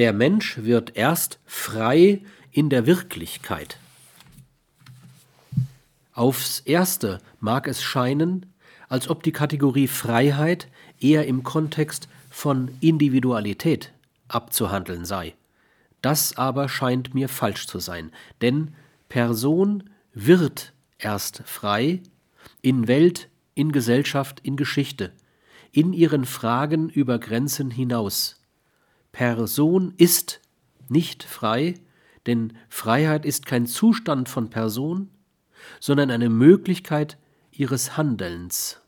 Der Mensch wird erst frei in der Wirklichkeit. Aufs erste mag es scheinen, als ob die Kategorie Freiheit eher im Kontext von Individualität abzuhandeln sei. Das aber scheint mir falsch zu sein, denn Person wird erst frei in Welt, in Gesellschaft, in Geschichte, in ihren Fragen über Grenzen hinaus. Person ist nicht frei, denn Freiheit ist kein Zustand von Person, sondern eine Möglichkeit ihres Handelns.